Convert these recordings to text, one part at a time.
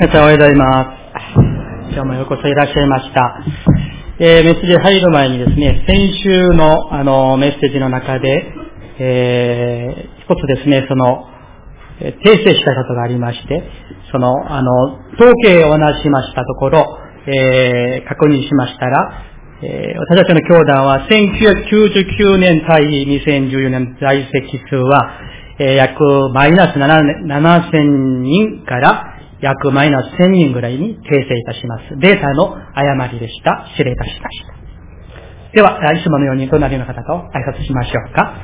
皆さんおはようございます。今日もようこそいらっしゃいました。えー、メッセージ入る前にですね、先週のあのメッセージの中で、えー、一つですね、その、訂正したことがありまして、その、あの、統計を話しましたところ、えー、確認しましたら、えー、私たちの教団は1999年対2014年在籍数は、えー、約マイナス7000人から約マイナス1000人ぐらいに訂正いたします。データの誤りでした。失礼いたしました。では、いつものように隣の方と挨拶しましょうか。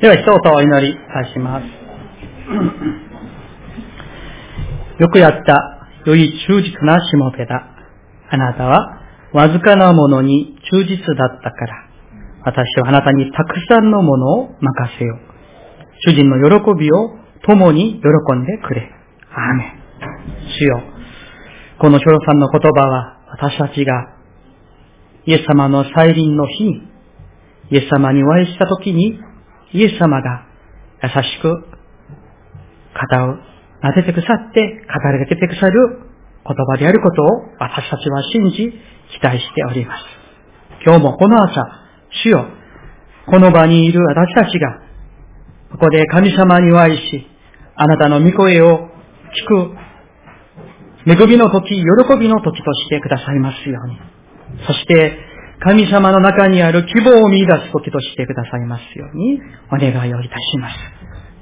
では一言お祈りいたします。よくやった、良い忠実なしもべだ。あなたは、わずかなものに忠実だったから、私はあなたにたくさんのものを任せよう。主人の喜びを共に喜んでくれ。アーメン。主よ。このショロさんの言葉は、私たちが、イエス様の再臨の日に、イエス様にお会いしたときに、イエス様が優しく肩を撫でてくさって語りかけてくさる言葉であることを私たちは信じ期待しております。今日もこの朝、主よ、この場にいる私たちが、ここで神様にお会いし、あなたの御声を聞く、恵みの時、喜びの時としてくださいますように。そして、神様の中にある希望を見出す時としてくださいますようにお願いをいたします。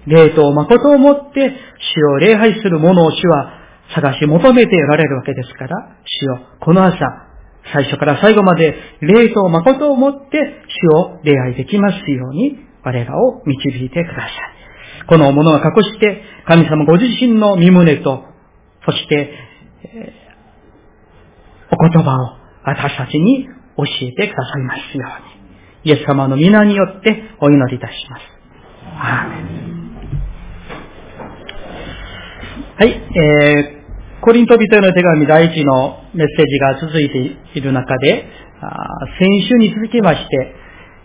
霊と誠をもって主を礼拝する者を主は探し求めておられるわけですから、主よ、この朝、最初から最後まで霊と誠をもって主を礼拝できますように我らを導いてください。このものを隠して、神様ご自身の身胸と、そして、えー、お言葉を私たちに教えてくださいますように。イエス様の皆によってお祈りいたします。アーメンはい、えー、コリント人への手紙第一のメッセージが続いている中で、先週に続きまして、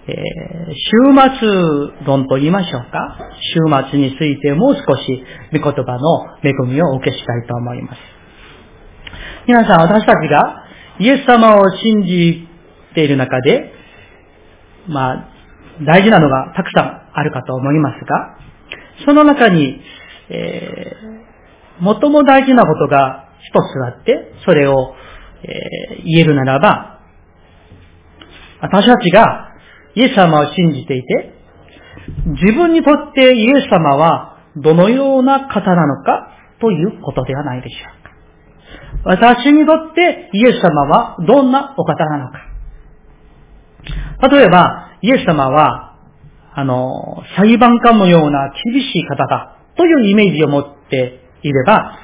えー、週末論と言いましょうか。週末についてもう少し御言葉の恵みをお受けしたいと思います。皆さん、私たちがイエス様を信じている中で、まあ、大事なのがたくさんあるかと思いますが、その中に、えー、最も大事なことが一つあって、それを、えー、言えるならば、私たちがイエス様を信じていて、自分にとってイエス様はどのような方なのかということではないでしょうか。私にとってイエス様はどんなお方なのか。例えば、イエス様は、あの、裁判官のような厳しい方だというイメージを持っていれば、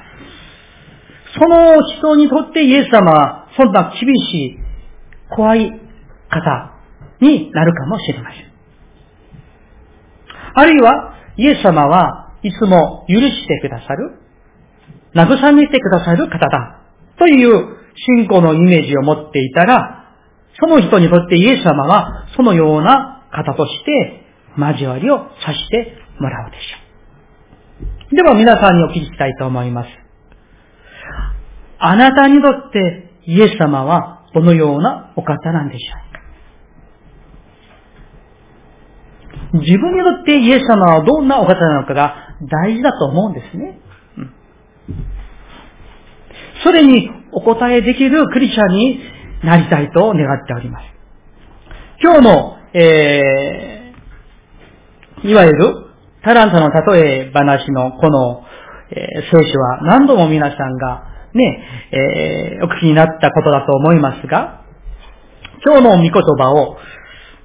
その人にとってイエス様はそんな厳しい、怖い方になるかもしれません。あるいは、イエス様はいつも許してくださる、慰めてくださる方だという信仰のイメージを持っていたら、その人にとってイエス様はそのような方として交わりをさしてもらうでしょう。では皆さんにお聞きしたいと思います。あなたにとってイエス様はどのようなお方なんでしょうか？自分にとってイエス様はどんなお方なのかが大事だと思うんですね。それにお答えできるクリスチャンになりたいと願っております。今日の、えー、いわゆるタラントの例え話のこの、えー、聖書は何度も皆さんがね、えー、お聞きになったことだと思いますが、今日の御言葉を、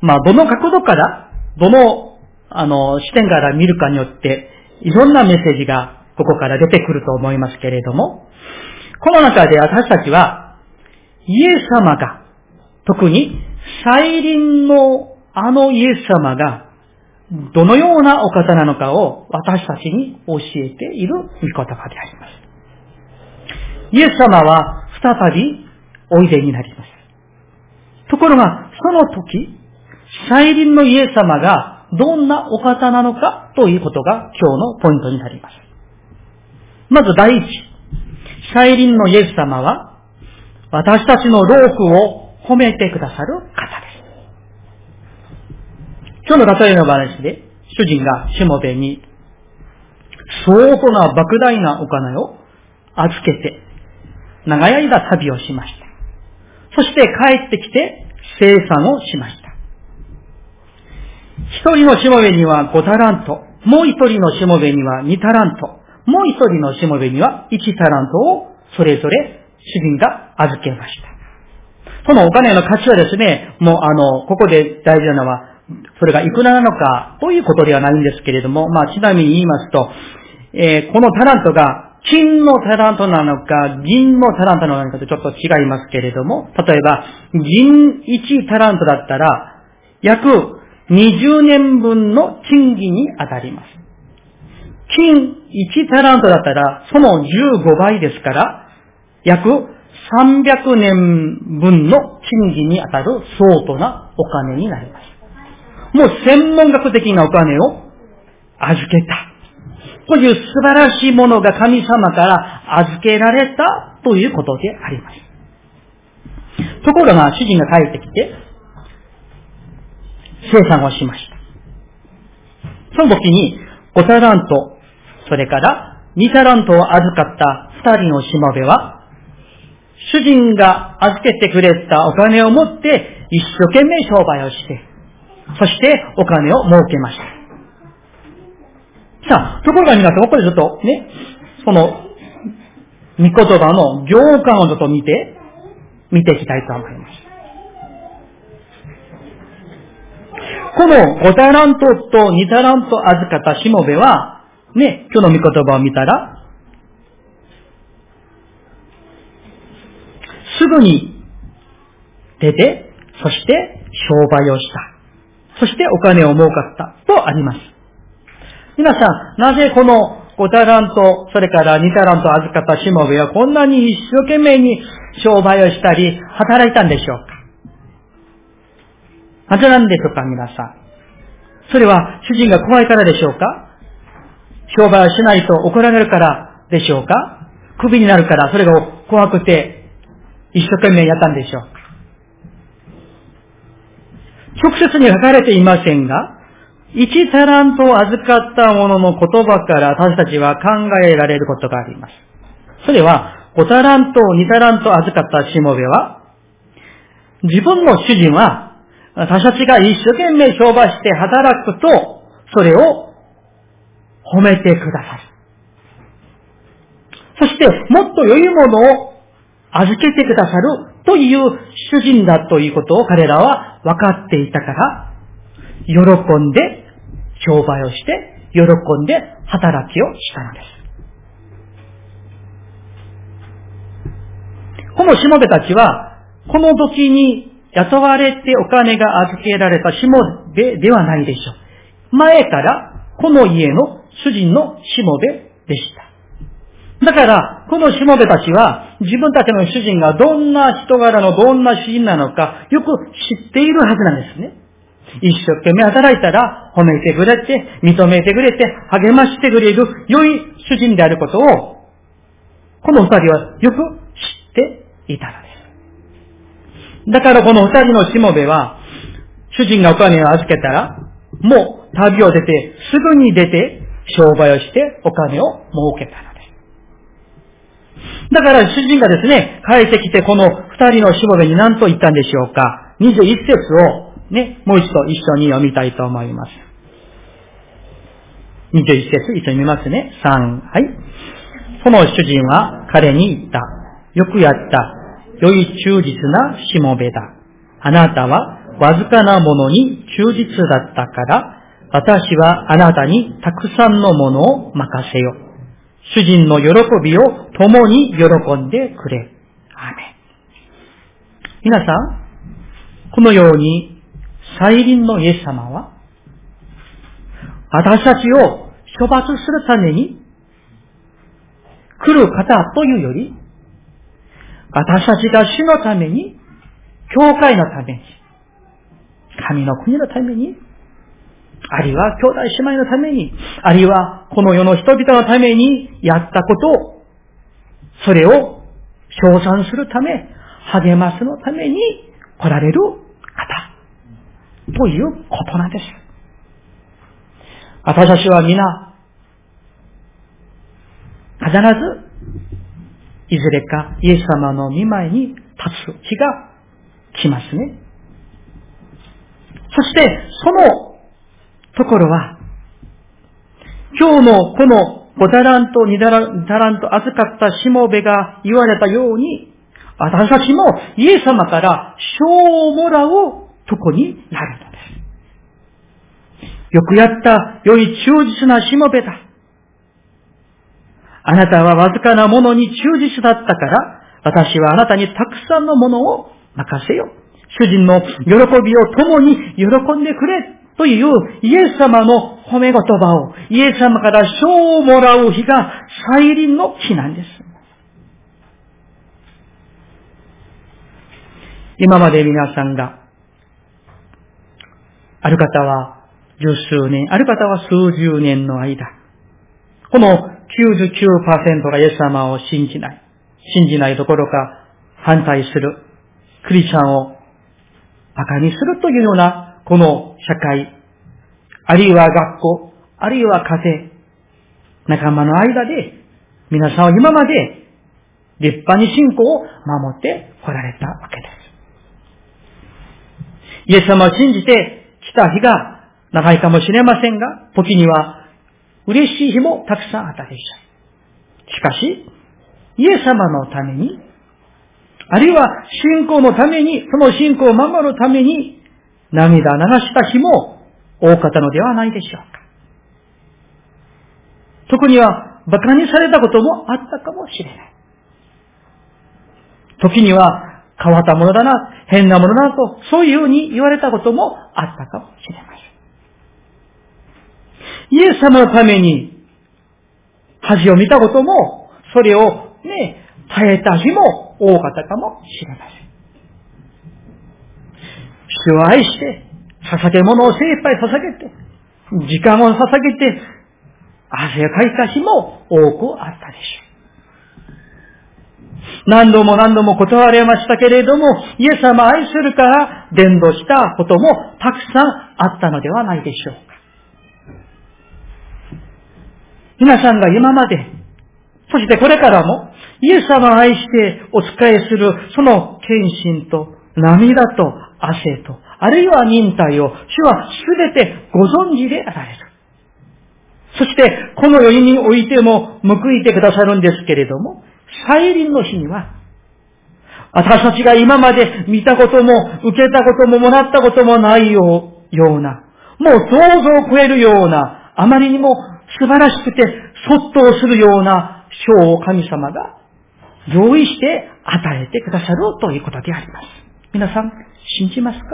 まあ、どの角度から、どの、あの、視点から見るかによって、いろんなメッセージがここから出てくると思いますけれども、この中で私たちは、イエス様が、特に再臨のあのイエス様が、どのようなお方なのかを私たちに教えている御言葉であります。イエス様は再びおいでになります。ところが、その時、再臨のイエス様がどんなお方なのかということが今日のポイントになります。まず第一、再臨のイエス様は私たちの労苦を褒めてくださる方です。今日の例えの話で、主人がしもべに相当な莫大なお金を預けて、長い間旅をしました。そして帰ってきて生産をしました。一人のしもべには5タラント、もう一人のしもべには2タラント、もう一人のしもべには1タラントをそれぞれ主人が預けました。そのお金の価値はですね、もうあの、ここで大事なのは、それがいくらなのかということではないんですけれども、まあちなみに言いますと、えー、このタラントが金のタラントなのか、銀のタラントなのかとちょっと違いますけれども、例えば、銀1タラントだったら、約20年分の賃金に当たります。金1タラントだったら、その15倍ですから、約300年分の賃金に当たる相当なお金になります。もう専門学的なお金を預けた。という素晴らしいものが神様から預けられたということであります。ところが主人が帰ってきて、生産をしました。その時に5タラント、それから2タラントを預かった2人のしもべは、主人が預けてくれたお金を持って一生懸命商売をして、そしてお金を儲けました。さあ、ところが皆さん、ここでちょっとね、その、御言葉の行間をちょっと見て、見ていきたいと思います。この5タラントと2タラント預かったしもべは、ね、今日の御言葉を見たら、すぐに出て、そして商売をした。そしてお金を儲かったとあります。皆さん、なぜこの5タラント、それから2タラント預かったしもべはこんなに一生懸命に商売をしたり、働いたんでしょうかなぜなんでしょうか、皆さん。それは主人が怖いからでしょうか商売をしないと怒られるからでしょうかクビになるからそれが怖くて一生懸命やったんでしょう直接に書かれていませんが、一タラントを預かった者の言葉から私たちは考えられることがあります。それは、5タラントを2タラント預かったしもべは、自分の主人は私たちが一生懸命商売して働くと、それを褒めてくださる。そして、もっと良いものを預けてくださるという主人だということを彼らは分かっていたから、喜んで商売をして、喜んで働きをしたのです。このしもべたちは、この時に雇われてお金が預けられたしもべではないでしょう。前からこの家の主人のしもべでした。だから、このしもべたちは自分たちの主人がどんな人柄のどんな主人なのかよく知っているはずなんですね。一生懸命働いたら褒めてくれて、認めてくれて、励ましてくれる良い主人であることを、この二人はよく知っていたのです。だからこの二人のしもべは、主人がお金を預けたら、もう旅を出て、すぐに出て、商売をしてお金を儲けたの。だから主人がですね、帰ってきてこの二人のしもべに何と言ったんでしょうか。21節をね、もう一度一緒に読みたいと思います。21節一緒に見ますね。3、はい。その主人は彼に言った。よくやった。良い忠実なしもべだ。あなたはわずかなものに忠実だったから、私はあなたにたくさんのものを任せよ。主人の喜びを共に喜んでくれ。アメ皆さん、このように、再臨のイエス様は、私たちを処罰するために、来る方というより、私たちが死のために、教会のために、神の国のために、あるいは兄弟姉妹のために、あるいはこの世の人々のためにやったことを、それを称賛するため、励ますのために来られる方、ということなんです。私たちは皆、必ず、いずれかイエス様の見舞いに立つ日が来ますね。そして、そのところは、今日のこの5タラント、2タラント預かったしもべが言われたように、私たちもイエス様から賞をもらうとこになるのです。よくやった良い忠実なしもべだ。あなたはわずかなものに忠実だったから、私はあなたにたくさんのものを任せよ。主人の喜びを共に喜んでくれというイエス様の褒め言葉を、イエス様から賞をもらう日が再臨の日なんです。今まで皆さんが、ある方は十数年、ある方は数十年の間、この99%がイエス様を信じない、信じないどころか反対するクリスチャンを馬鹿にするというようなこの社会、あるいは学校、あるいは家庭、仲間の間で、皆さんは今まで立派に信仰を守ってこられたわけです。イエス様を信じて来た日が長いかもしれませんが、時には嬉しい日もたくさんあったでしょう。しかし、イエス様のために、あるいは信仰のために、その信仰を守るために、涙流した日も多かったのではないでしょうか。特には馬鹿にされたこともあったかもしれない。時には変わったものだな、変なものだなと、そういうふうに言われたこともあったかもしれません。イエス様のために恥を見たことも、それをね、耐えた日も多かったかもしれません。主を愛して、捧げ物を精一杯捧げて、時間を捧げて、汗をかいた日も多くあったでしょう。何度も何度も断られましたけれども、イエス様愛するから伝道したこともたくさんあったのではないでしょうか。皆さんが今まで、そしてこれからも、イエス様を愛してお仕えするその献身と涙と汗と、あるいは忍耐を主はすべてご存知であられる。そして、この世においても報いてくださるんですけれども、再臨の日には、私たちが今まで見たことも、受けたことも、もらったこともないような、もう想像を超えるような、あまりにも素晴らしくて、そっとするような賞を神様が用意して与えてくださるということであります。皆さん、信じますか？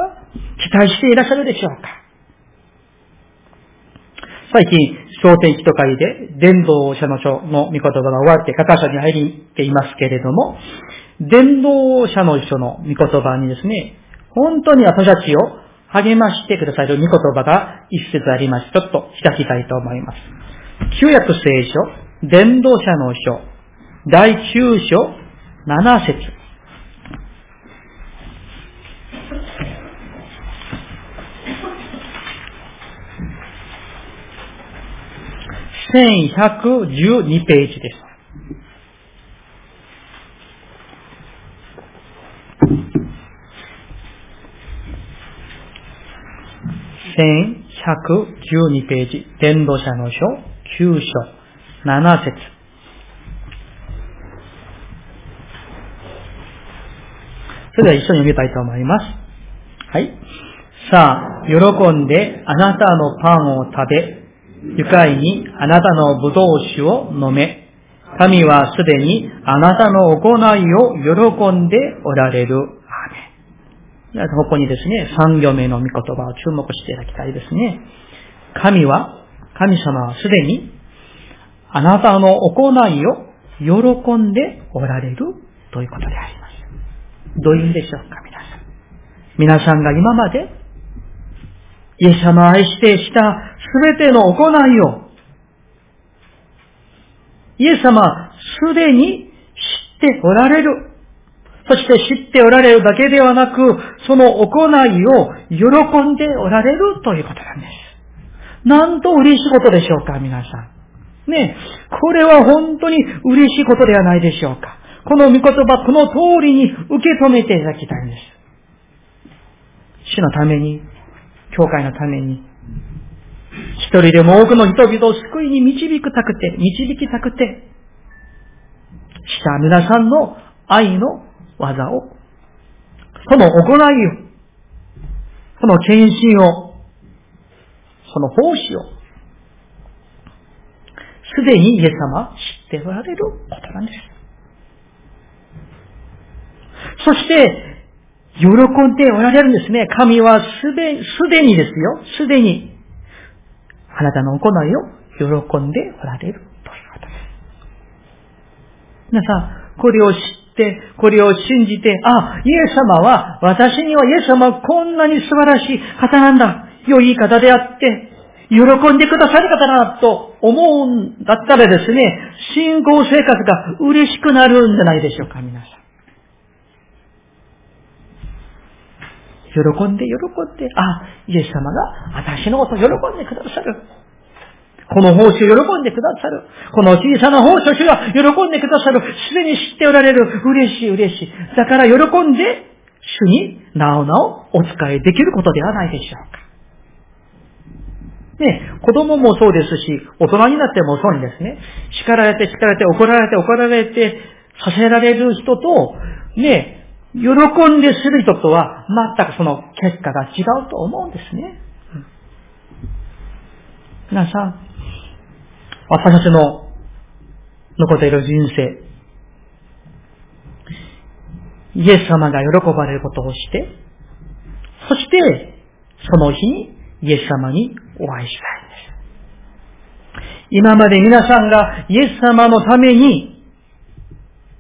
期待していらっしゃるでしょうか？最近、小天気と会で、伝道者の書の御言葉が終わって、書か書に入っていますけれども、伝道者の書の御言葉にですね、本当に私たちを励ましてくださる御言葉が一節あります。ちょっと開きたいと思います。旧約聖書、伝道者の書、第9章、7節1112ページです。1112ページ、伝道者の書、9章、7節それでは一緒に読みたいと思います。はい。さあ、喜んであなたのパンを食べ、愉快にあなたの葡萄酒を飲め、神はすでにあなたの行いを喜んでおられる。アーメン。ここにですね、三行目の御言葉を注目していただきたいですね。神は、神様はすでにあなたの行いを喜んでおられるということであります。どういう意味でしょうか、皆さん。皆さんが今まで、イエス様を愛してしたすべての行いを、イエス様はすでに知っておられる。そして知っておられるだけではなく、その行いを喜んでおられるということなんです。なんと嬉しいことでしょうか、皆さん。ねこれは本当に嬉しいことではないでしょうか。この御言葉、この通りに受け止めていただきたいんです。主のために、教会のために、一人でも多くの人々を救いに導くたくて、導きたくて、した皆さんの愛の技を、その行いを、その献身を、その奉仕を、すでにイエス様は知っておられることなんです。そして、喜んでおられるんですね。神はすで、すでにですよ。すでに、あなたの行いを喜んでおられるということです。皆さん、これを知って、これを信じて、あ、イエス様は、私にはイエス様はこんなに素晴らしい方なんだ。良い方であって、喜んでくださる方だなと思うんだったらですね、信仰生活が嬉しくなるんじゃないでしょうか、皆さん。喜んで喜んで、あ、イエス様が私のこと喜んでくださる。この奉仕を喜んでくださる。この小さな奉仕を主が喜んでくださる。すでに知っておられる。嬉しい嬉しい。だから喜んで、主になおなおお使いできることではないでしょうか。ね、子供もそうですし、大人になってもそうですね、叱られて叱られて怒られて怒られてさせられる人と、ね、喜んでする人とは全くその結果が違うと思うんですね。皆さん、私たちの残っている人生、イエス様が喜ばれることをして、そして、その日にイエス様にお会いしたいんです。今まで皆さんがイエス様のために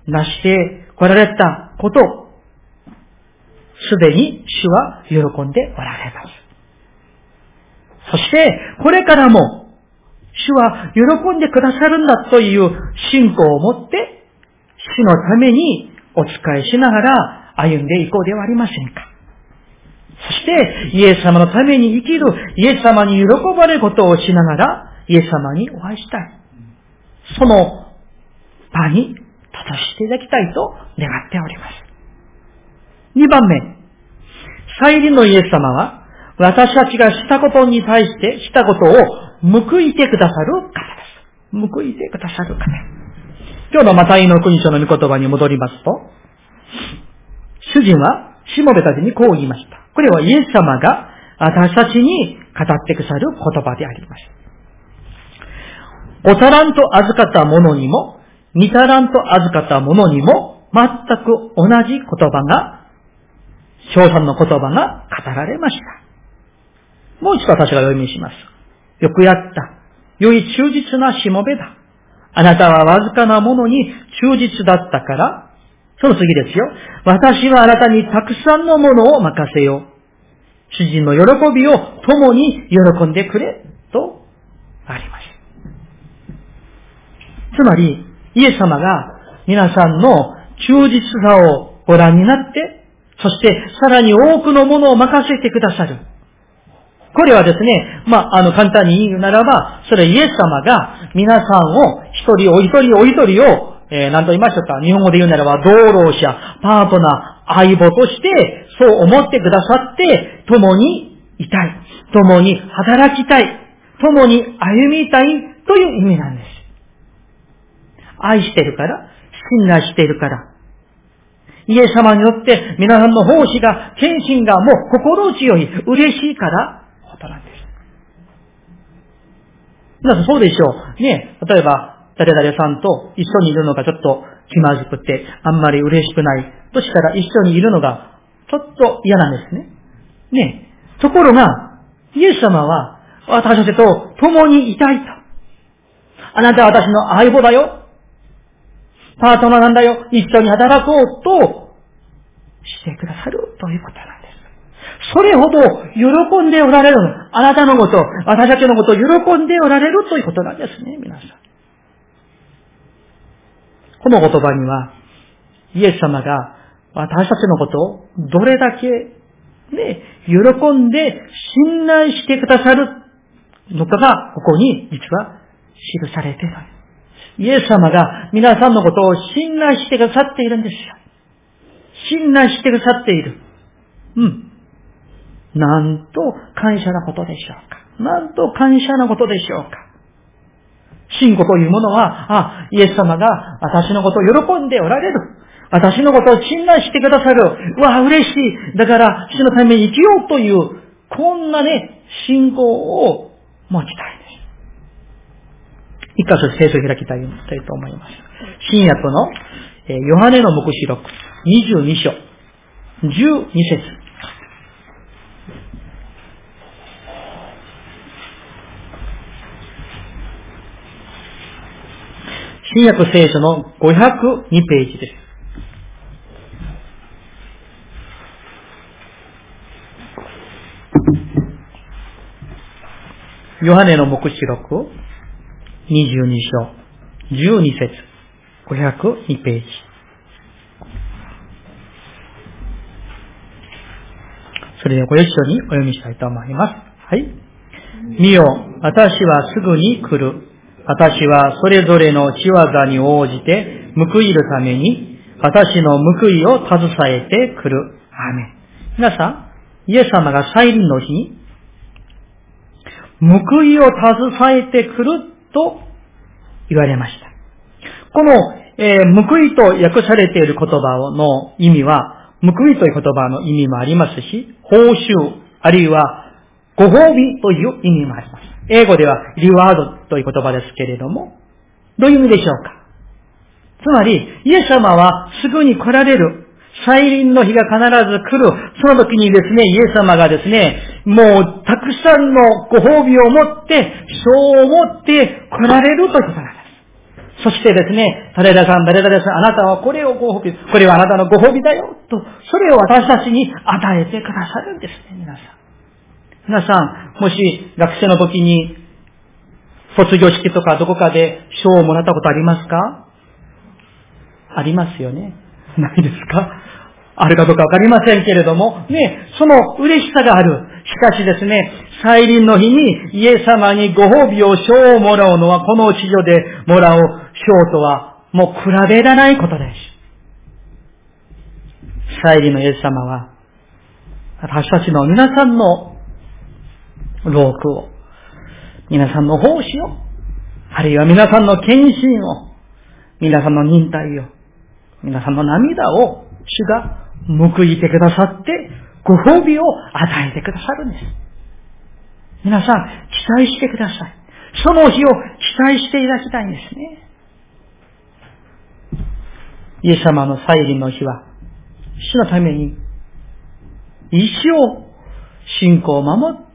成して来られたこと、すでに主は喜んでおられます。そして、これからも、主は喜んでくださるんだという信仰を持って、主のためにお仕えしながら歩んでいこうではありませんか。そして、イエス様のために生きる、イエス様に喜ばれることをしながら、イエス様にお会いしたい。その場に立たせていただきたいと願っております。2番目、再臨のイエス様は、私たちがしたことに対して、したことを報いてくださる方です。報いてくださる方。今日のマタイの国書の御言葉に戻りますと、主人は、しもべたちにこう言いました。これはイエス様が私たちに語ってくださる言葉であります。おたらんと預かった者にも、二たらんと預かった者にも、全く同じ言葉が賞賛の言葉が語られました。もう一度私が読みします。よくやった。良い忠実なしもべだ。あなたはわずかなものに忠実だったから、その次ですよ。私はあなたにたくさんのものを任せよう。主人の喜びを共に喜んでくれ、とあります。つまり、イエス様が皆さんの忠実さをご覧になって、そして、さらに多くのものを任せてくださる。これはですね、まあ、あの、簡単に言うならば、それイエス様が皆さんを、一人お一人お一人を、えー、何と言いましょうか、日本語で言うならば、道路者、パートナー、相棒として、そう思ってくださって、共にいたい。共に働きたい。共に歩みたいという意味なんです。愛してるから、信頼してるから、イエス様によって皆さんの奉仕が、献身がもう心強い、嬉しいからことなんです。皆さんそうでしょう。ね、例えば、誰々さんと一緒にいるのがちょっと気まずくて、あんまり嬉しくない。としたら一緒にいるのがちょっと嫌なんですね。ねところが、イエス様は私たちと共にいたいと。あなたは私の相棒だよ。パートナーなんだよ。一緒に働こうとしてくださるということなんです。それほど喜んでおられるの。あなたのこと、私たちのことを喜んでおられるということなんですね、皆さん。この言葉には、イエス様が私たちのことをどれだけね、喜んで信頼してくださるのかが、ここに実は記されている。イエス様が皆さんのことを信頼してくださっているんですよ。信頼してくださっている。うん。なんと感謝なことでしょうか。なんと感謝なことでしょうか。信仰というものは、あ、イエス様が私のことを喜んでおられる。私のことを信頼してくださる。うわ、嬉しい。だから、主のために生きようという、こんなね、信仰を持ちたい。一箇所聖書を開きたいと思います。新約の、えヨハネの目視録、22章、12節。新約聖書の502ページです。ヨハネの目視録、22章、12節、502ページ。それではご一緒にお読みしたいと思います。はい。見よ、私はすぐに来る。私はそれぞれの仕業に応じて報いるために、私の報いを携えてくる。アメ皆さん、イエス様が再臨の日に、報いを携えてくると言われました。この、えー、報いと訳されている言葉の意味は、報いという言葉の意味もありますし、報酬、あるいはご褒美という意味もあります。英語ではリワードという言葉ですけれども、どういう意味でしょうか？つまり、イエス様はすぐに来られる。再臨の日が必ず来る。その時にですね、イエス様がですね、もうたくさんのご褒美を持って、賞を持って来られるということなんです。そしてですね、誰々さん、誰々さん、あなたはこれをご褒美、これはあなたのご褒美だよ、と、それを私たちに与えてくださるんですね、皆さん。皆さん、もし学生の時に卒業式とかどこかで賞をもらったことありますか？ありますよね。ないですか？あるかどうかわかりませんけれども、ね、その嬉しさがある。しかしですね、再臨の日にイエス様にご褒美を賞をもらうのは、この地上でもらう賞とは、もう比べらないことです。再臨のイエス様は、私たちの皆さんの労苦を、皆さんの奉仕を、あるいは皆さんの献身を、皆さんの忍耐を、皆さんの涙を主が報いてくださって、ご褒美を与えてくださるんです。皆さん、期待してください。その日を期待していただきたいんですね。イエス様の再臨の日は、主のために、一生信仰を守って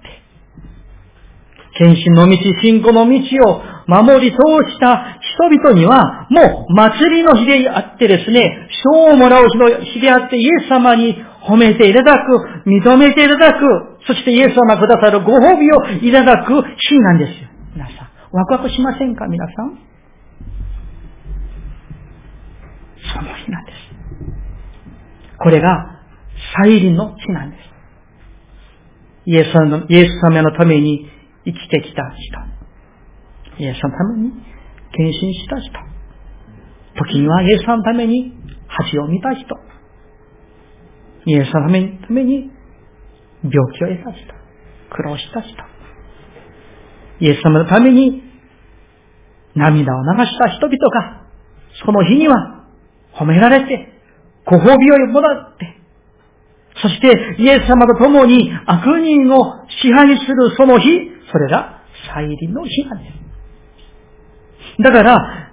献身の道、信仰の道を守り通した人々には、もう祭りの日であってですね、賞をもらう日の日であって、イエス様に褒めていただく、認めていただく、そしてイエス様くださるご褒美をいただく日なんですよ。皆さん、ワクワクしませんか？皆さんその日なんです。これが、再臨の日なんです。イエス様のイエス様のために生きてきた人。イエス様のために献身した人。時にはイエスのために恥を見た人。イエスのためにために病気を得た人。苦労した人。イエス様のために涙を流した人々が、その日には褒められて、ご褒美をもらって、そしてイエス様と共に悪人を支配するその日、それが再臨の日なんです。だから、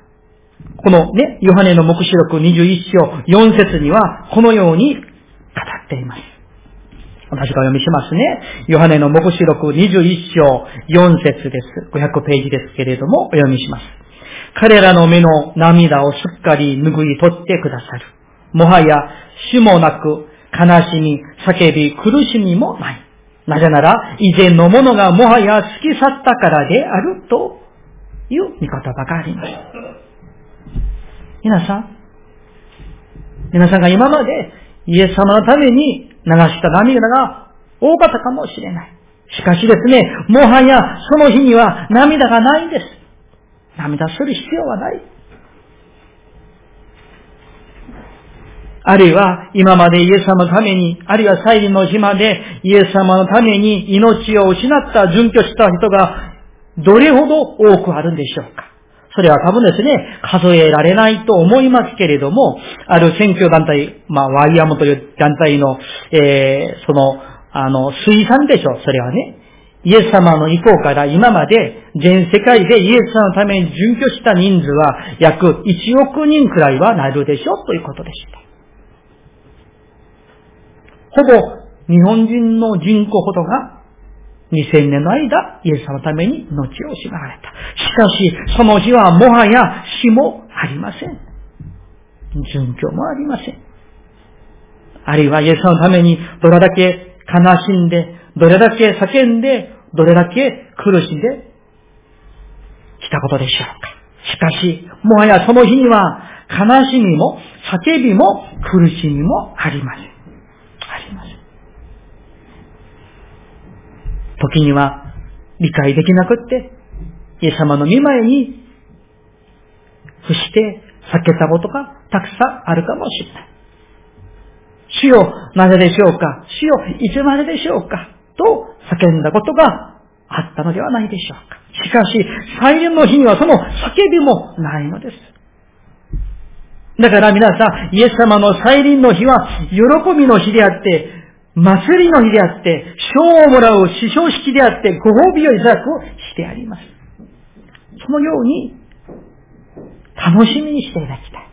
このね、ヨハネの目視録21章4節には、このように語っています。私が読みしますね。ヨハネの目視録21章4節です。500ページですけれども、お読みします。彼らの目の涙をすっかり拭い取ってくださる。もはや死もなく、悲しみ、叫び、苦しみもない。なぜなら、以前のものがもはや過ぎ去ったからであるという見言葉があります。皆さん、皆さんが今までイエス様のために流した涙が多かったかもしれない。しかしですね、もはやその日には涙がないんです。涙する必要はない。あるいは今までイエス様のために、あるいは祭臨の日までイエス様のために命を失った殉居した人がどれほど多くあるんでしょうか？それは多分ですね、数えられないと思いますけれども、ある選挙団体、まあ、ワイヤムという団体の、えー、その、あの、推算でしょう、それはね。イエス様の意向から今まで全世界でイエス様のために準拠した人数は約1億人くらいはなるでしょうということでした。ほぼ日本人の人口ほどが2000年の間、イエス様のために命を失われた。しかし、その日はもはや死もありません。殉教もありません。あるいはイエス様のためにどれだけ悲しんで、どれだけ叫んで、どれだけ苦しんできたことでしょうか。しかし、もはやその日には悲しみも叫びも苦しみもありません。ありません。時には理解できなくって、イエス様の見前に伏して避けたことがたくさんあるかもしれない。主よ、なぜでしょうか？主よ、いつまででしょうか？と叫んだことがあったのではないでしょうか。しかし、再臨の日にはその叫びもないのです。だから皆さん、イエス様の再臨の日は喜びの日であって、祭りの日であって、賞をもらう師匠式であって、ご褒美をいただくをしてあります。そのように、楽しみにしていただきたい。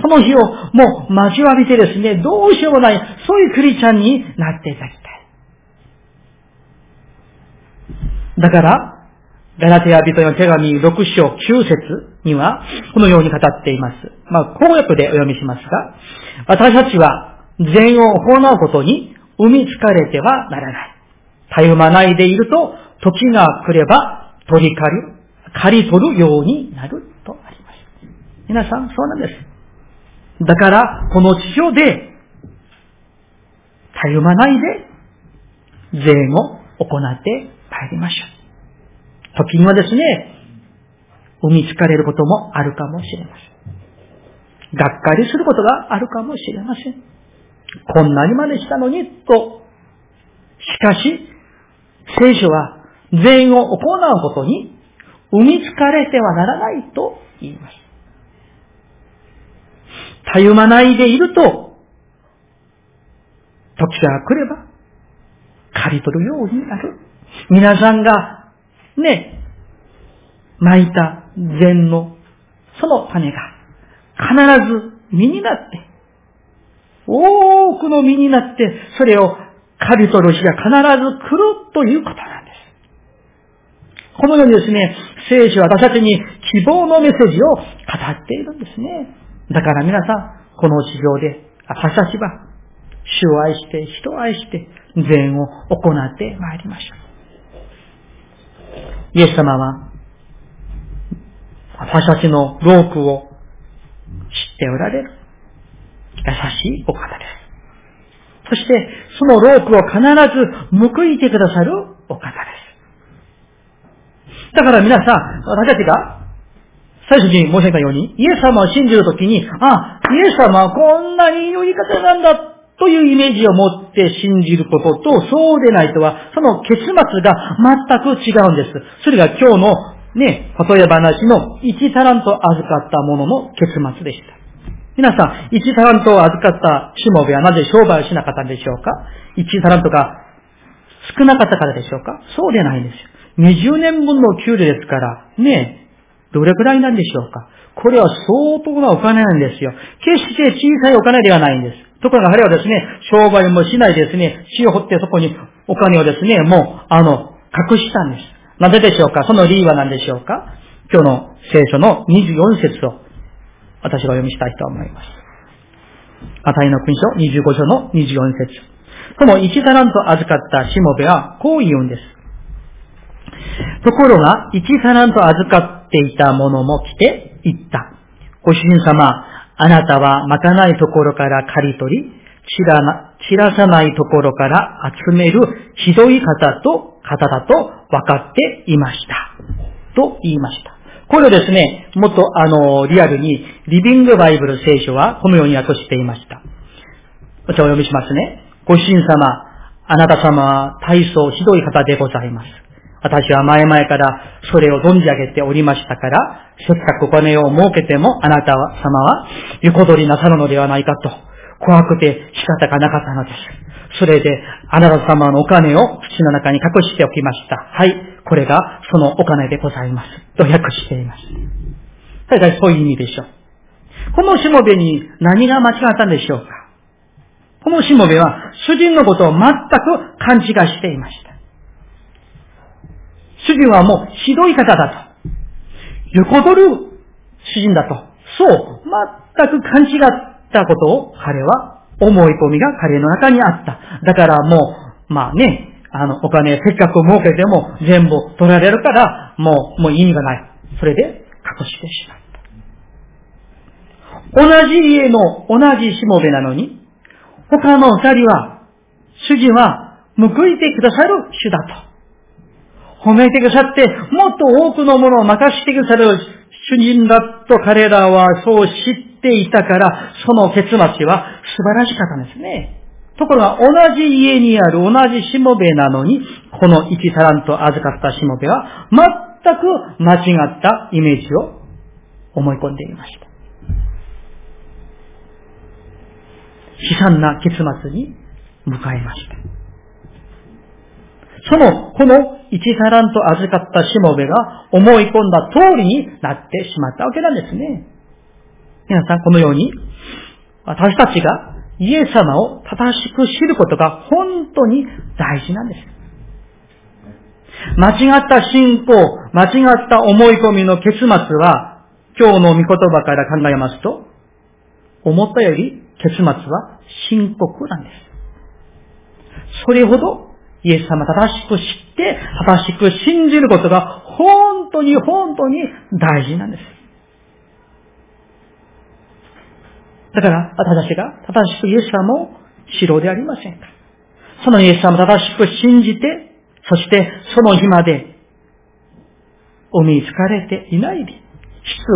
その日をもう待ちわびてですね、どうしようもない、そういうクリスチャンになっていただきたい。だから、ガラテヤ人の手紙6章9節には、このように語っています。まあ、公約でお読みしますが、私たちは善を行うことに生みつかれてはならない。たゆまないでいると、時が来れば取り借り、借り取るようになるとあります。皆さん、そうなんです。だから、この地上で、たゆまないで、善を行って帰りましょう。時にはですね、生みつかれることもあるかもしれません。がっかりすることがあるかもしれません。こんなにまでしたのに、と。しかし、聖書は善を行うことに生みつかれてはならないと言います。たゆまないでいると、時が来れば、刈り取るようになる。皆さんが、ね、巻いた善の、その種が、必ず実になって、多くの実になって、それを刈り取る日が必ず来るということなんです。このようにですね、聖書は私たちに希望のメッセージを語っているんですね。だから皆さん、この地上で、私たちは、主を愛して、人を愛して、善を行ってまいりましょう。イエス様は、私たちのロークを知っておられる。優しいお方です。そして、そのロープを必ず報いてくださるお方です。だから皆さん、私たちが、最初に申し上げたように、イエス様を信じるときに、あ、イエス様はこんなに良い方なんだというイメージを持って信じることと、そうでないとは、その結末が全く違うんです。それが今日のね、例え話の1タラント預かったものの結末でした。皆さん、1タラントを預かったしもべはなぜ商売をしなかったんでしょうか ?1 タラントが少なかったからでしょうか？そうでないんですよ。20年分の給料ですから、ねどれくらいなんでしょうか？これは相当なお金なんですよ。決して小さいお金ではないんです。ところが彼はですね、商売もしないですね、血を掘ってそこにお金をですね、もう、あの、隠したんです。なぜでしょうか？その理由は何でしょうか？今日の聖書の24節を私がお読みしたいと思います。アタイの君書25章の24節その1タラント預かったしもべはこう言うんです。ところが、1タラント預かっていた者も来て言った。ご主人様、あなたはまかないところから刈り取り、散らな散らさないところから集めるひどい方と方だと分かっていました。と言いました。これをですね、もっとあの、リアルに、リビングバイブル聖書はこのように訳していました。お茶をお読みしますね。ご主人様、あなた様は大層ひどい方でございます。私は前々からそれを存じ上げておりましたから、せっかくお金を設けてもあなた様は横取りなさるのではないかと、怖くて仕方がなかったのです。それで、あなた様のお金を土の中に隠しておきました。はい、これがそのお金でございます。と訳しています。大体そういう意味でしょう。このしもべに何が間違ったんでしょうかこのしもべは主人のことを全く勘違いしていました。主人はもうひどい方だと。横取る主人だと。そう、全く勘違ったことを彼は思い込みが彼の中にあった。だからもう、まあね、あの、お金せっかく儲けても全部取られるから、もう、もう意味がない。それで隠してしまった。同じ家の同じしもべなのに、他の二人は、主人は報いてくださる主だと。褒めてくださって、もっと多くのものを任せてくださる主人だと彼らはそう知っていたから、その結末は素晴らしかったんですね。ところが同じ家にある同じしもべなのに、この一タラント預かったしもべは、全く間違ったイメージを思い込んでいました。悲惨な結末に迎えました。その、この一タラント預かったしもべが思い込んだ通りになってしまったわけなんですね。皆さん、このように、私たちがイエス様を正しく知ることが本当に大事なんです。間違った信仰、間違った思い込みの結末は、今日の御言葉から考えますと、思ったより結末は深刻なんです。それほどイエス様正しく知って、正しく信じることが本当に本当に大事なんです。だから、私たちが正しくイエス様を知ろうでありませんか。そのイエス様を正しく信じて、そしてその日まで、お見つかれていないで、失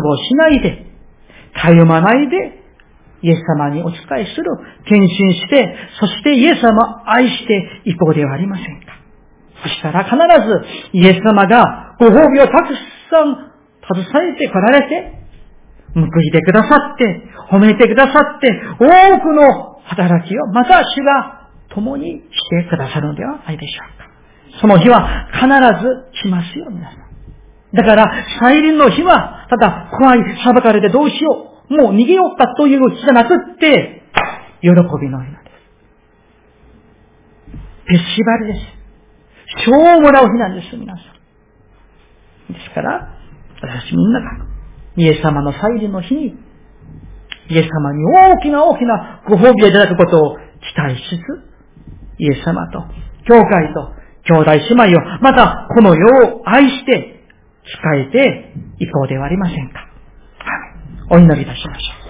望しないで、たゆまないで、イエス様にお仕えする、献身して、そしてイエス様を愛していこうではありませんか。そしたら必ずイエス様がご褒美をたくさん携えて来られて、報いてくださって、褒めてくださって、多くの働きをまた主が共にしてくださるのではないでしょうか。その日は必ず来ますよ、皆さん。だから、再臨の日は、ただ怖い、裁かれてどうしよう。もう逃げよったという日じゃなくって、喜びの日なんです。フェスティバルです。賞をもらう日なんです、皆さん。ですから、私みんなが、イエス様の再臨の日に、イエス様に大きな大きなご褒美をいただくことを期待しつつ、イエス様と、教会と、兄弟姉妹を、またこの世を愛して、使えていこうではありませんか。お祈りいたしましょう。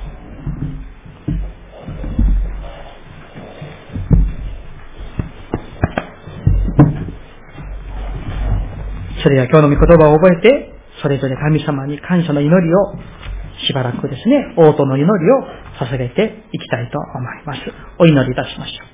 それでは今日の御言葉を覚えて、それぞれ神様に感謝の祈りをしばらくですね、応答の祈りを捧げていきたいと思います。お祈りいたしましょう。